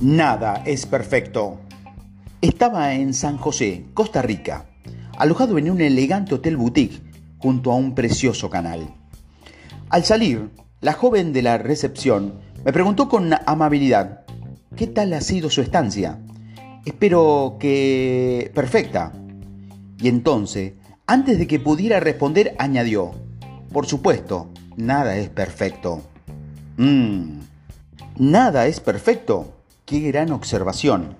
Nada es perfecto. Estaba en San José, Costa Rica, alojado en un elegante hotel boutique junto a un precioso canal. Al salir, la joven de la recepción me preguntó con amabilidad, ¿qué tal ha sido su estancia? Espero que... perfecta. Y entonces, antes de que pudiera responder, añadió, por supuesto, nada es perfecto. Mmm, nada es perfecto. Qué gran observación.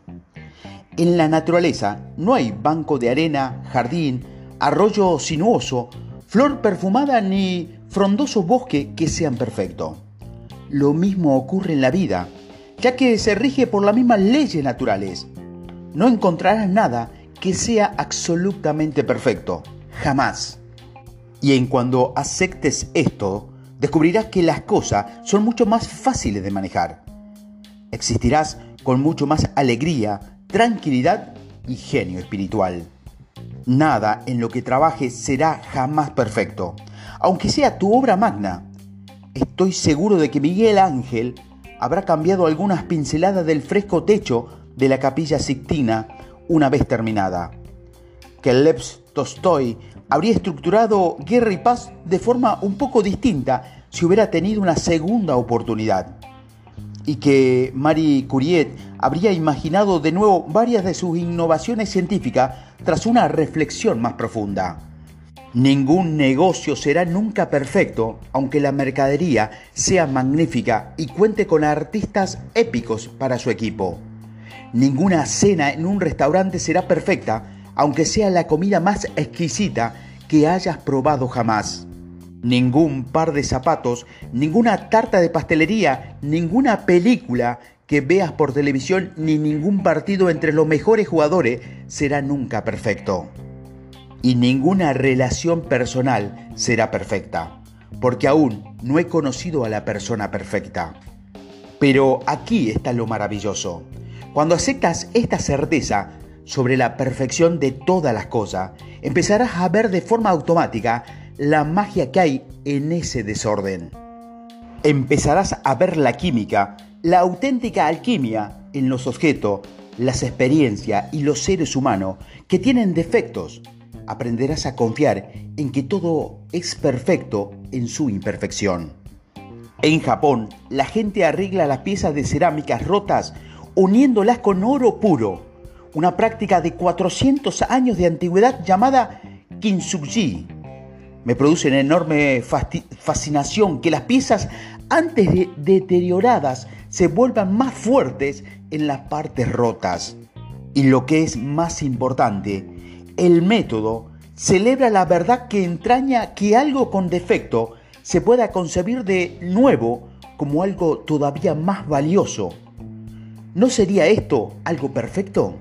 En la naturaleza no hay banco de arena, jardín, arroyo sinuoso, flor perfumada ni frondoso bosque que sean perfectos. Lo mismo ocurre en la vida, ya que se rige por las mismas leyes naturales. No encontrarás nada que sea absolutamente perfecto, jamás. Y en cuando aceptes esto, descubrirás que las cosas son mucho más fáciles de manejar existirás con mucho más alegría, tranquilidad y genio espiritual. Nada en lo que trabajes será jamás perfecto, aunque sea tu obra magna. Estoy seguro de que Miguel Ángel habrá cambiado algunas pinceladas del fresco techo de la capilla Sixtina una vez terminada. Que Lev Tolstoy habría estructurado Guerra y Paz de forma un poco distinta si hubiera tenido una segunda oportunidad y que Marie Curie habría imaginado de nuevo varias de sus innovaciones científicas tras una reflexión más profunda. Ningún negocio será nunca perfecto, aunque la mercadería sea magnífica y cuente con artistas épicos para su equipo. Ninguna cena en un restaurante será perfecta, aunque sea la comida más exquisita que hayas probado jamás. Ningún par de zapatos, ninguna tarta de pastelería, ninguna película que veas por televisión ni ningún partido entre los mejores jugadores será nunca perfecto. Y ninguna relación personal será perfecta, porque aún no he conocido a la persona perfecta. Pero aquí está lo maravilloso. Cuando aceptas esta certeza sobre la perfección de todas las cosas, empezarás a ver de forma automática la magia que hay en ese desorden. Empezarás a ver la química, la auténtica alquimia en los objetos, las experiencias y los seres humanos que tienen defectos. Aprenderás a confiar en que todo es perfecto en su imperfección. En Japón, la gente arregla las piezas de cerámicas rotas uniéndolas con oro puro, una práctica de 400 años de antigüedad llamada kintsugi me produce una enorme fascinación que las piezas antes de deterioradas se vuelvan más fuertes en las partes rotas. Y lo que es más importante, el método celebra la verdad que entraña que algo con defecto se pueda concebir de nuevo como algo todavía más valioso. ¿No sería esto algo perfecto?